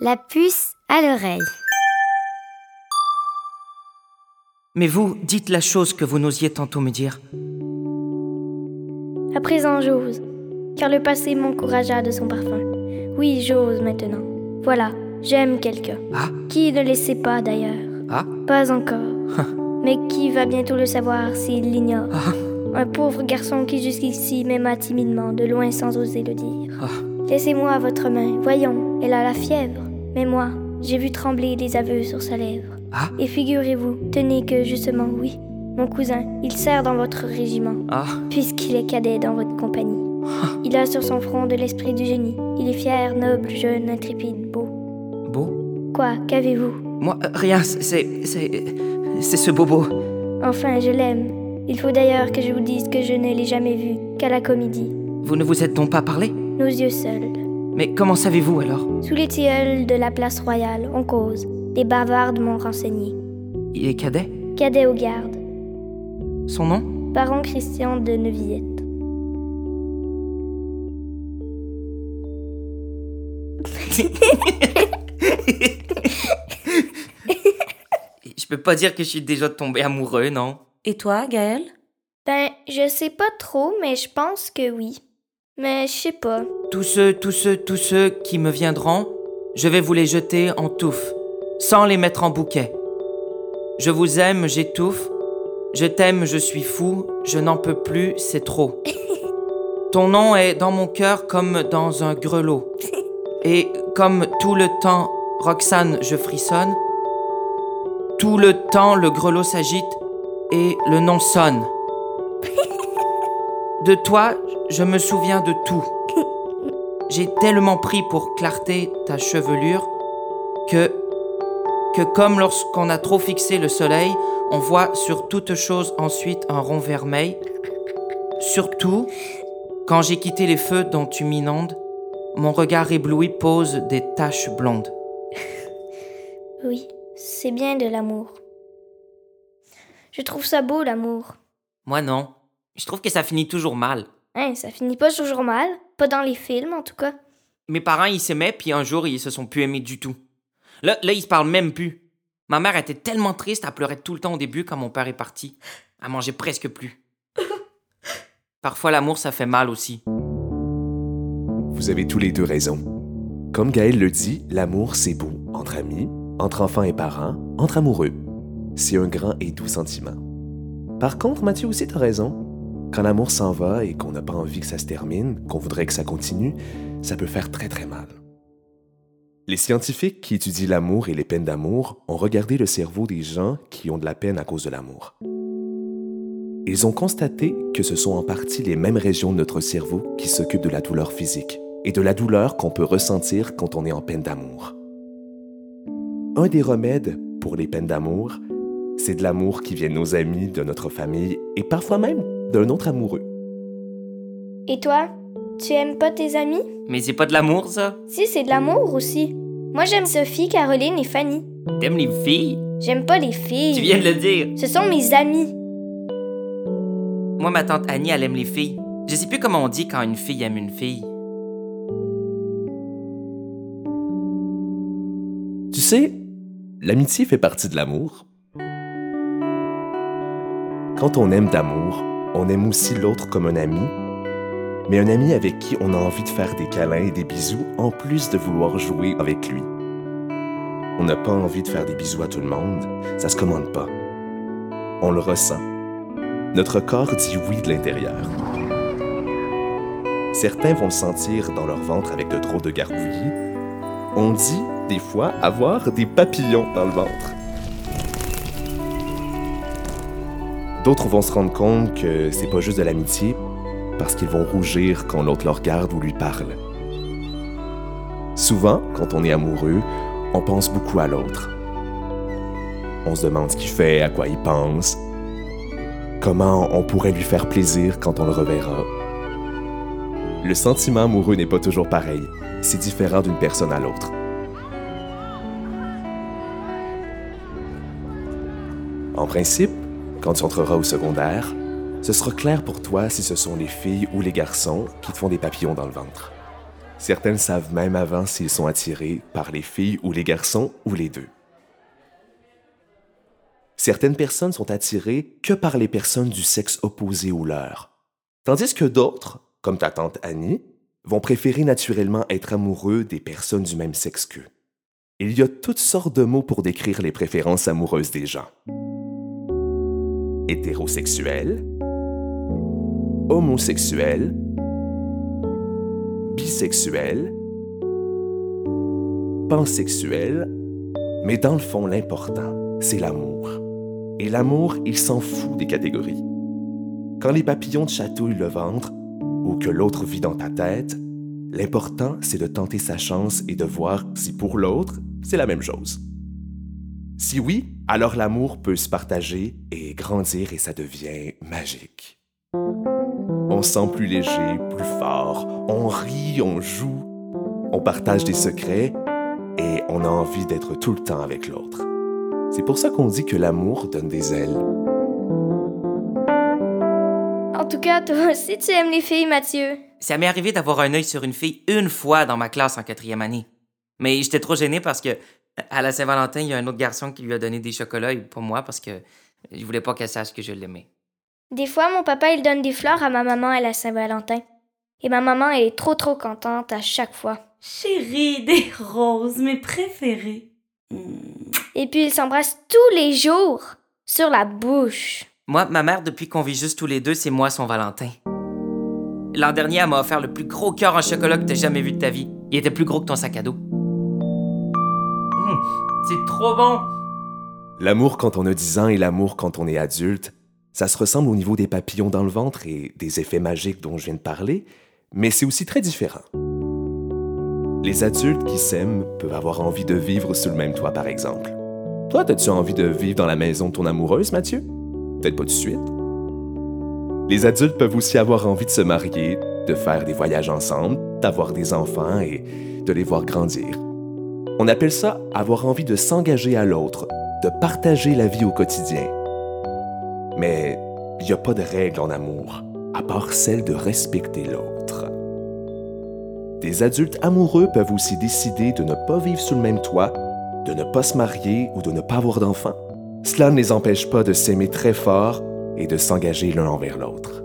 La puce à l'oreille. Mais vous, dites la chose que vous n'osiez tantôt me dire. À présent, j'ose, car le passé m'encouragea de son parfum. Oui, j'ose maintenant. Voilà, j'aime quelqu'un. Ah, Qui ne le sait pas d'ailleurs ah, Pas encore. Mais qui va bientôt le savoir s'il l'ignore ah, Un pauvre garçon qui jusqu'ici m'aima timidement, de loin sans oser le dire. ah. Laissez-moi votre main, voyons, elle a la fièvre. Mais moi, j'ai vu trembler des aveux sur sa lèvre. Ah. Et figurez-vous, tenez que justement, oui, mon cousin, il sert dans votre régiment, Ah, puisqu'il est cadet dans votre compagnie. Il a sur son front de l'esprit du génie. Il est fier, noble, jeune, intrépide, beau. beau? Quoi, qu'avez-vous? Moi, euh, rien, c'est. C'est. C'est ce bobo. Enfin, je l'aime. Il faut d'ailleurs que je vous dise que je ne l'ai jamais vu qu'à la comédie, Vous ne vous êtes donc pas parlé? Nos yeux seuls. Mais comment savez-vous alors? Sous les tilleuls de la place royale, on cause. Les bavardes m'ont renseigné. Il est cadet? Cadet aux gardes. Son nom? Baron Christian de Neuvillette. Je peux pas dire que je suis déjà tombé amoureux, non? Et toi, Gaël Ben, je sais pas trop, mais je pense que oui. Mais je sais pas. Tous ceux, tous ceux, tous ceux qui me viendront, je vais vous les jeter en touffe, sans les mettre en bouquet. Je vous aime, j'étouffe. Je t'aime, je suis fou. Je n'en peux plus, c'est trop. Ton nom est dans mon cœur comme dans un grelot. Et comme tout le temps, Roxane, je frissonne. Tout le temps, le grelot s'agite et le nom sonne. De toi, je me souviens de tout. J'ai tellement pris pour clarté ta chevelure que, que comme lorsqu'on a trop fixé le soleil, on voit sur toute chose ensuite un rond vermeil. Surtout, quand j'ai quitté les feux dont tu m'inondes, mon regard ébloui pose des taches blondes. Oui, c'est bien de l'amour. Je trouve ça beau, l'amour. Moi non. Je trouve que ça finit toujours mal. Hein, ça finit pas toujours mal. Pas dans les films, en tout cas. Mes parents, ils s'aimaient, puis un jour, ils se sont plus aimés du tout. Là, là, ils se parlent même plus. Ma mère était tellement triste, elle pleurait tout le temps au début quand mon père est parti. Elle mangeait presque plus. Parfois, l'amour, ça fait mal aussi. Vous avez tous les deux raison. Comme Gaël le dit, l'amour, c'est beau, entre amis, entre enfants et parents, entre amoureux. C'est un grand et doux sentiment. Par contre, Mathieu aussi t'as raison. Quand l'amour s'en va et qu'on n'a pas envie que ça se termine, qu'on voudrait que ça continue, ça peut faire très très mal. Les scientifiques qui étudient l'amour et les peines d'amour ont regardé le cerveau des gens qui ont de la peine à cause de l'amour. Ils ont constaté que ce sont en partie les mêmes régions de notre cerveau qui s'occupent de la douleur physique et de la douleur qu'on peut ressentir quand on est en peine d'amour. Un des remèdes pour les peines d'amour, c'est de l'amour qui vient de nos amis, de notre famille et parfois même d'un autre amoureux. Et toi Tu aimes pas tes amis? Mais c'est pas de l'amour, ça? Si, c'est de l'amour aussi. Moi, j'aime Sophie, Caroline et Fanny. T'aimes les filles? J'aime pas les filles. Tu viens de le dire. Ce sont mes amis. Moi, ma tante Annie, elle aime les filles. Je sais plus comment on dit quand une fille aime une fille. Tu sais, l'amitié fait partie de l'amour. Quand on aime d'amour, on aime aussi l'autre comme un ami, mais un ami avec qui on a envie de faire des câlins et des bisous en plus de vouloir jouer avec lui. On n'a pas envie de faire des bisous à tout le monde, ça se commande pas. On le ressent. Notre corps dit oui de l'intérieur. Certains vont le sentir dans leur ventre avec de trop de gargouillis. On dit, des fois, avoir des papillons dans le ventre. D'autres vont se rendre compte que c'est pas juste de l'amitié, parce qu'ils vont rougir quand l'autre le regarde ou lui parle. Souvent, quand on est amoureux, on pense beaucoup à l'autre. On se demande ce qu'il fait, à quoi il pense, comment on pourrait lui faire plaisir quand on le reverra. Le sentiment amoureux n'est pas toujours pareil, c'est différent d'une personne à l'autre. En principe, quand tu entreras au secondaire, ce sera clair pour toi si ce sont les filles ou les garçons qui te font des papillons dans le ventre. Certaines savent même avant s'ils sont attirés par les filles ou les garçons ou les deux. Certaines personnes sont attirées que par les personnes du sexe opposé au leur, tandis que d'autres, comme ta tante Annie, vont préférer naturellement être amoureux des personnes du même sexe qu'eux. Il y a toutes sortes de mots pour décrire les préférences amoureuses des gens. Hétérosexuel, homosexuel, bisexuel, pansexuel, mais dans le fond, l'important, c'est l'amour. Et l'amour, il s'en fout des catégories. Quand les papillons de chatouillent le ventre, ou que l'autre vit dans ta tête, l'important, c'est de tenter sa chance et de voir si pour l'autre, c'est la même chose. Si oui, alors l'amour peut se partager et grandir et ça devient magique. On sent plus léger, plus fort, on rit, on joue, on partage des secrets et on a envie d'être tout le temps avec l'autre. C'est pour ça qu'on dit que l'amour donne des ailes. En tout cas, toi aussi, tu aimes les filles, Mathieu. Ça m'est arrivé d'avoir un œil sur une fille une fois dans ma classe en quatrième année. Mais j'étais trop gêné parce que à la Saint-Valentin, il y a un autre garçon qui lui a donné des chocolats pour moi parce que je voulais pas qu'elle sache que je l'aimais. Des fois, mon papa, il donne des fleurs à ma maman à la Saint-Valentin. Et ma maman est trop trop contente à chaque fois. Chérie, des roses, mes préférées. Et puis, ils s'embrassent tous les jours sur la bouche. Moi, ma mère, depuis qu'on vit juste tous les deux, c'est moi son Valentin. L'an dernier, elle m'a offert le plus gros cœur en chocolat que t'as jamais vu de ta vie. Il était plus gros que ton sac à dos. C'est trop bon! L'amour quand on a 10 ans et l'amour quand on est adulte, ça se ressemble au niveau des papillons dans le ventre et des effets magiques dont je viens de parler, mais c'est aussi très différent. Les adultes qui s'aiment peuvent avoir envie de vivre sous le même toit, par exemple. Toi, as-tu envie de vivre dans la maison de ton amoureuse, Mathieu? Peut-être pas tout de suite. Les adultes peuvent aussi avoir envie de se marier, de faire des voyages ensemble, d'avoir des enfants et de les voir grandir. On appelle ça avoir envie de s'engager à l'autre, de partager la vie au quotidien. Mais il n'y a pas de règle en amour, à part celle de respecter l'autre. Des adultes amoureux peuvent aussi décider de ne pas vivre sous le même toit, de ne pas se marier ou de ne pas avoir d'enfants. Cela ne les empêche pas de s'aimer très fort et de s'engager l'un envers l'autre.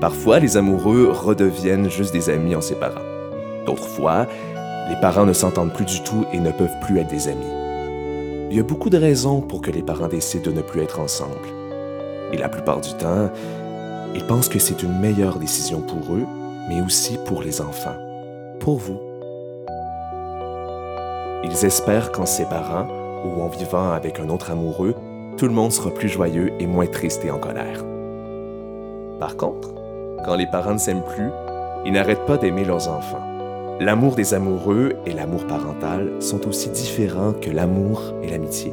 Parfois, les amoureux redeviennent juste des amis en séparant. D'autres fois, les parents ne s'entendent plus du tout et ne peuvent plus être des amis. Il y a beaucoup de raisons pour que les parents décident de ne plus être ensemble. Et la plupart du temps, ils pensent que c'est une meilleure décision pour eux, mais aussi pour les enfants, pour vous. Ils espèrent qu'en séparant ou en vivant avec un autre amoureux, tout le monde sera plus joyeux et moins triste et en colère. Par contre, quand les parents ne s'aiment plus, ils n'arrêtent pas d'aimer leurs enfants. L'amour des amoureux et l'amour parental sont aussi différents que l'amour et l'amitié.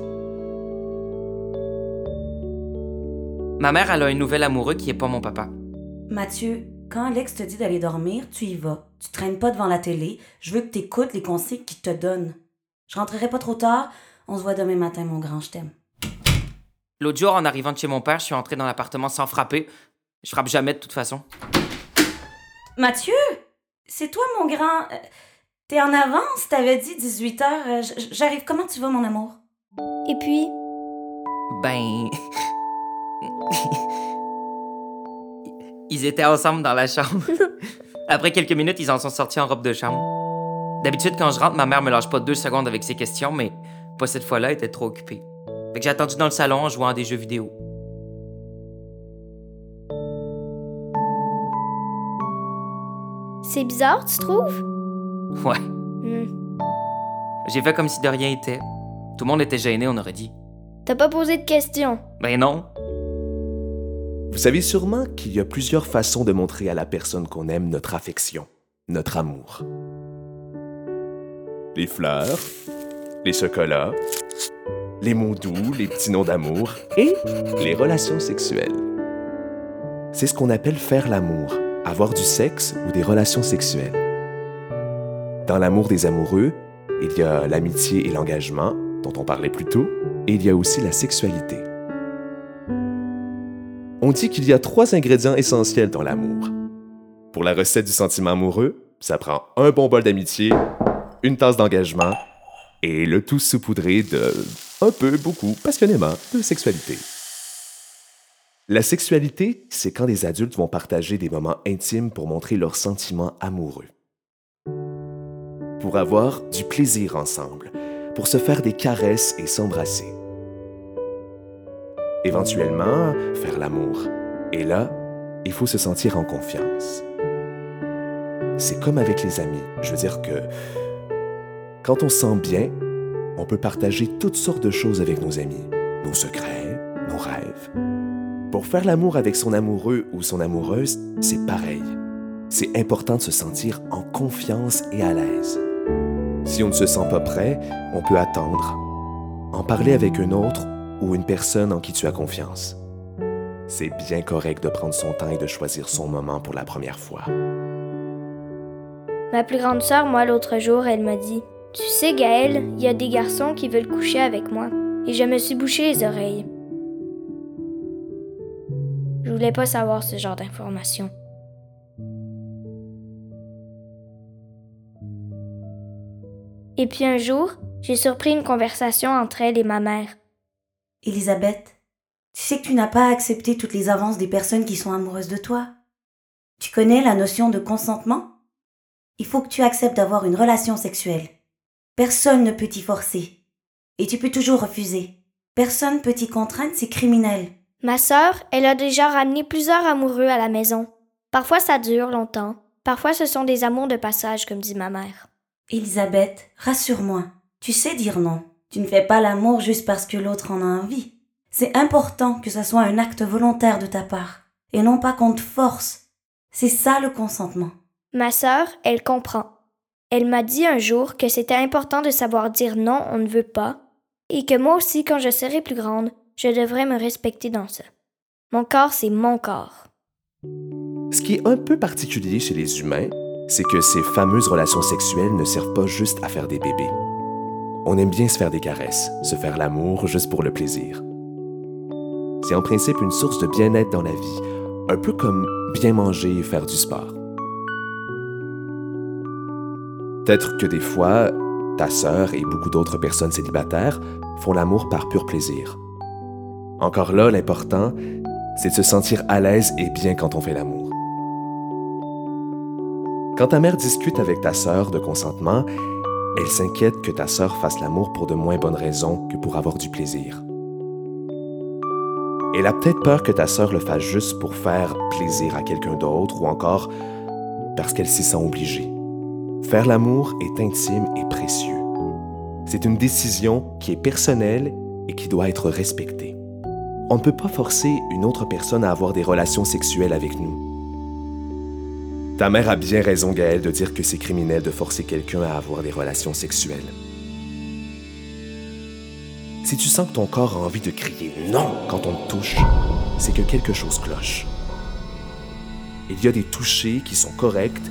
Ma mère, elle a un nouvel amoureux qui est pas mon papa. Mathieu, quand Alex te dit d'aller dormir, tu y vas. Tu traînes pas devant la télé. Je veux que tu écoutes les conseils qu'il te donne. Je rentrerai pas trop tard. On se voit demain matin, mon grand, je t'aime. L'autre jour, en arrivant de chez mon père, je suis entré dans l'appartement sans frapper. Je frappe jamais de toute façon. Mathieu, c'est toi, mon grand. Euh, T'es en avance, t'avais dit 18 heures. Euh, J'arrive. Comment tu vas, mon amour? Et puis, Ben. ils étaient ensemble dans la chambre. Après quelques minutes, ils en sont sortis en robe de chambre. D'habitude, quand je rentre, ma mère me lâche pas deux secondes avec ses questions, mais pas cette fois-là, elle était trop occupée. Fait que j'ai attendu dans le salon en jouant à des jeux vidéo. C'est bizarre, tu trouves? Ouais. Hmm. J'ai fait comme si de rien était. Tout le monde était gêné, on aurait dit. T'as pas posé de questions. Ben non. Vous savez sûrement qu'il y a plusieurs façons de montrer à la personne qu'on aime notre affection, notre amour. Les fleurs, les chocolats, les mots doux, les petits noms d'amour et les relations sexuelles. C'est ce qu'on appelle faire l'amour, avoir du sexe ou des relations sexuelles. Dans l'amour des amoureux, il y a l'amitié et l'engagement, dont on parlait plus tôt, et il y a aussi la sexualité. On dit qu'il y a trois ingrédients essentiels dans l'amour. Pour la recette du sentiment amoureux, Ça prend un bon bol d'amitié, une tasse d'engagement et le tout saupoudré de un peu, beaucoup, passionnément, de sexualité. La sexualité, c'est quand des adultes vont partager des moments intimes pour montrer leurs sentiments amoureux. Pour avoir du plaisir ensemble, pour se faire des caresses et s'embrasser. Éventuellement, faire l'amour. Et là, il faut se sentir en confiance. C'est comme avec les amis. Je veux dire que quand on se sent bien, on peut partager toutes sortes de choses avec nos amis, nos secrets, nos rêves. Pour faire l'amour avec son amoureux ou son amoureuse, c'est pareil. C'est important de se sentir en confiance et à l'aise. Si on ne se sent pas prêt, on peut attendre, en parler avec un autre ou une personne en qui tu as confiance. C'est bien correct de prendre son temps et de choisir son moment pour la première fois. Ma plus grande sœur, moi, l'autre jour, elle m'a dit Tu sais, Gaël, il y a des garçons qui veulent coucher avec moi. Et je me suis bouché les oreilles. Je voulais pas savoir ce genre d'informations. Et puis un jour, j'ai surpris une conversation entre elle et ma mère. Elisabeth, tu sais que tu n'as pas accepté toutes les avances des personnes qui sont amoureuses de toi. Tu connais la notion de consentement? Il faut que tu acceptes d'avoir une relation sexuelle. Personne ne peut t'y forcer. Et tu peux toujours refuser. Personne peut t'y contraindre, c'est criminel. Ma sœur, elle a déjà ramené plusieurs amoureux à la maison. Parfois ça dure longtemps. Parfois ce sont des amours de passage, comme dit ma mère. Elisabeth, rassure-moi. Tu sais dire non. Tu ne fais pas l'amour juste parce que l'autre en a envie. C'est important que ce soit un acte volontaire de ta part, et non pas qu'on te force. C'est ça le consentement. Ma sœur, elle comprend. Elle m'a dit un jour que c'était important de savoir dire non, on ne veut pas, et que moi aussi, quand je serai plus grande, je devrais me respecter dans ça. Mon corps, c'est mon corps. Ce qui est un peu particulier chez les humains, c'est que ces fameuses relations sexuelles ne servent pas juste à faire des bébés. On aime bien se faire des caresses, se faire l'amour juste pour le plaisir. C'est en principe une source de bien-être dans la vie, un peu comme bien manger et faire du sport. Peut-être que des fois, ta sœur et beaucoup d'autres personnes célibataires font l'amour par pur plaisir. Encore là, l'important, c'est de se sentir à l'aise et bien quand on fait l'amour. Quand ta mère discute avec ta sœur de consentement, elle s'inquiète que ta sœur fasse l'amour pour de moins bonnes raisons que pour avoir du plaisir. Elle a peut-être peur que ta sœur le fasse juste pour faire plaisir à quelqu'un d'autre ou encore parce qu'elle s'y sent obligée. Faire l'amour est intime et précieux. C'est une décision qui est personnelle et qui doit être respectée. On ne peut pas forcer une autre personne à avoir des relations sexuelles avec nous. Ta mère a bien raison, Gaëlle, de dire que c'est criminel de forcer quelqu'un à avoir des relations sexuelles. Si tu sens que ton corps a envie de crier non quand on te touche, c'est que quelque chose cloche. Il y a des touchés qui sont corrects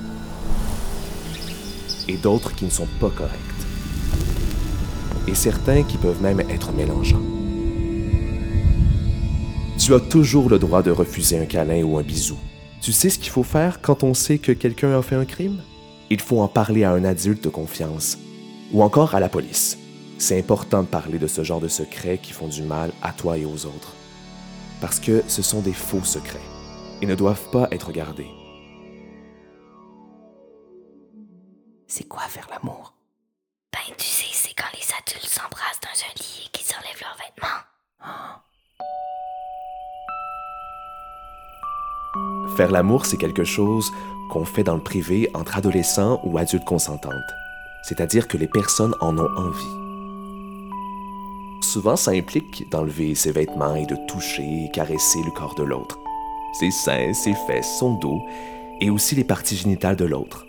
et d'autres qui ne sont pas corrects. Et certains qui peuvent même être mélangeants. Tu as toujours le droit de refuser un câlin ou un bisou. Tu sais ce qu'il faut faire quand on sait que quelqu'un a fait un crime? Il faut en parler à un adulte de confiance ou encore à la police. C'est important de parler de ce genre de secrets qui font du mal à toi et aux autres. Parce que ce sont des faux secrets et ne doivent pas être gardés. C'est quoi faire l'amour? Ben, tu sais, c'est quand les adultes s'embrassent dans un lit et qu'ils enlèvent leurs vêtements. Faire l'amour, c'est quelque chose qu'on fait dans le privé entre adolescents ou adultes consentantes. C'est-à-dire que les personnes en ont envie. Souvent, ça implique d'enlever ses vêtements et de toucher et caresser le corps de l'autre. Ses seins, ses fesses, son dos et aussi les parties génitales de l'autre.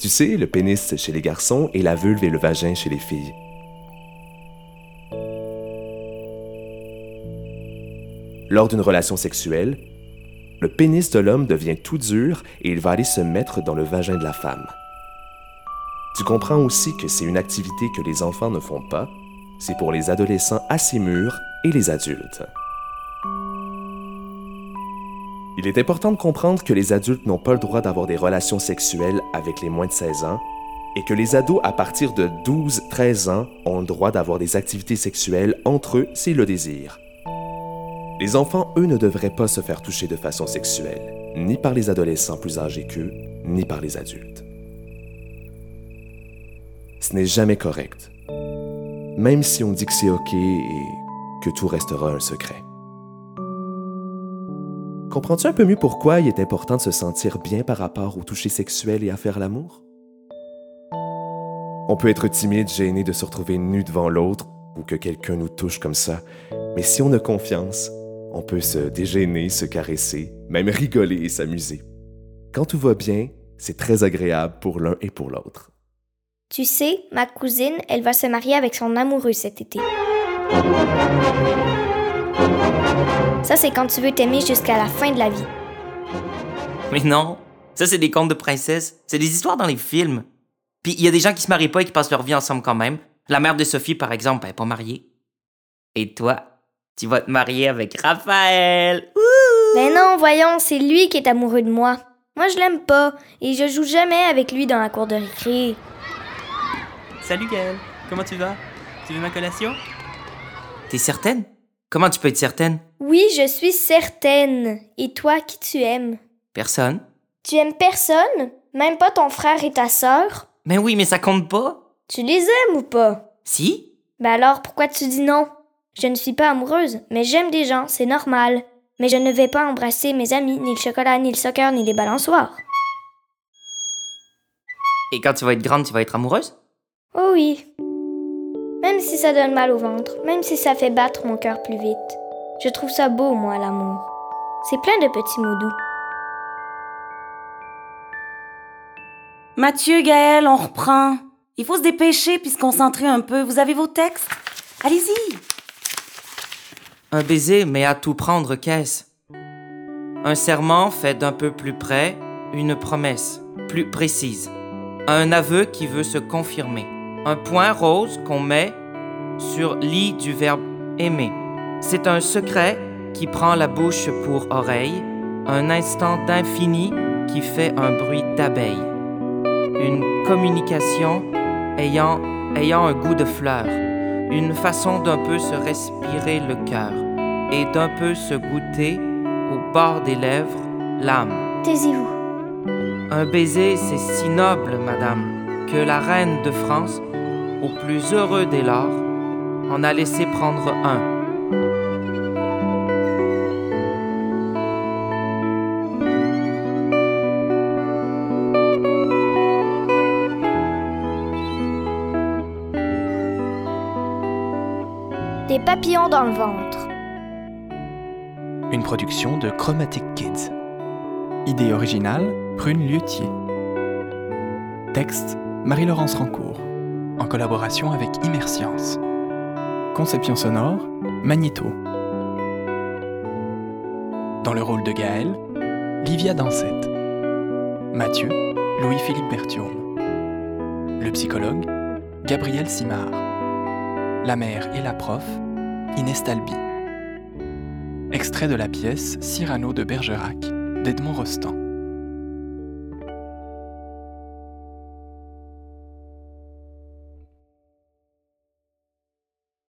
Tu sais, le pénis chez les garçons et la vulve et le vagin chez les filles. Lors d'une relation sexuelle, le pénis de l'homme devient tout dur et il va aller se mettre dans le vagin de la femme. Tu comprends aussi que c'est une activité que les enfants ne font pas, c'est pour les adolescents assez mûrs et les adultes. Il est important de comprendre que les adultes n'ont pas le droit d'avoir des relations sexuelles avec les moins de 16 ans et que les ados à partir de 12-13 ans ont le droit d'avoir des activités sexuelles entre eux s'ils le désirent. Les enfants, eux, ne devraient pas se faire toucher de façon sexuelle, ni par les adolescents plus âgés qu'eux, ni par les adultes. Ce n'est jamais correct, même si on dit que c'est OK et que tout restera un secret. Comprends-tu un peu mieux pourquoi il est important de se sentir bien par rapport au toucher sexuel et à faire l'amour? On peut être timide, gêné de se retrouver nu devant l'autre ou que quelqu'un nous touche comme ça, mais si on a confiance, on peut se dégêner, se caresser, même rigoler et s'amuser. Quand tout va bien, c'est très agréable pour l'un et pour l'autre. Tu sais, ma cousine, elle va se marier avec son amoureux cet été. Ça, c'est quand tu veux t'aimer jusqu'à la fin de la vie. Mais non, ça c'est des contes de princesses. C'est des histoires dans les films. Puis il y a des gens qui se marient pas et qui passent leur vie ensemble quand même. La mère de Sophie, par exemple, elle est pas mariée. Et toi, tu vas te marier avec Raphaël. Mais non, voyons, c'est lui qui est amoureux de moi. Moi, je l'aime pas et je joue jamais avec lui dans la cour de récré. Salut Gaël, comment tu vas? Tu veux ma collation? T'es certaine? Comment tu peux être certaine? Oui, je suis certaine. Et toi, qui tu aimes? Personne. Tu aimes personne? Même pas ton frère et ta sœur? Mais oui, mais ça compte pas. Tu les aimes ou pas? Si? Ben alors, pourquoi tu dis non? Je ne suis pas amoureuse, mais j'aime des gens, c'est normal. Mais je ne vais pas embrasser mes amis, ni le chocolat, ni le soccer, ni les balançoires. Et quand tu vas être grande, tu vas être amoureuse? Oh oui. Même si ça donne mal au ventre, même si ça fait battre mon cœur plus vite. Je trouve ça beau, moi, l'amour. C'est plein de petits mots doux. Mathieu, Gaël, on reprend. Il faut se dépêcher puis se concentrer un peu. Vous avez vos textes? Allez-y. Un baiser, mais à tout prendre, qu'est-ce? Un serment fait d'un peu plus près, une promesse plus précise. Un aveu qui veut se confirmer. Un point rose qu'on met sur l'i du verbe aimer. C'est un secret qui prend la bouche pour oreille, un instant d'infini qui fait un bruit d'abeille. Une communication ayant, ayant un goût de fleur, une façon d'un peu se respirer le cœur et d'un peu se goûter au bord des lèvres l'âme. Taisez-vous. Un baiser, c'est si noble, madame, que la reine de France, au plus heureux dès lors, en a laissé prendre un. Des papillons dans le ventre. Une production de Chromatic Kids. Idée originale, Prune Liutier. Texte, Marie-Laurence Rancourt, en collaboration avec Immerscience. Conception sonore, Magnéto. Dans le rôle de Gaël, Livia Dansette. Mathieu, Louis-Philippe Berthiaume. Le psychologue, Gabriel Simard. La mère et la prof, Inès Talby. Extrait de la pièce Cyrano de Bergerac d'Edmond Rostand.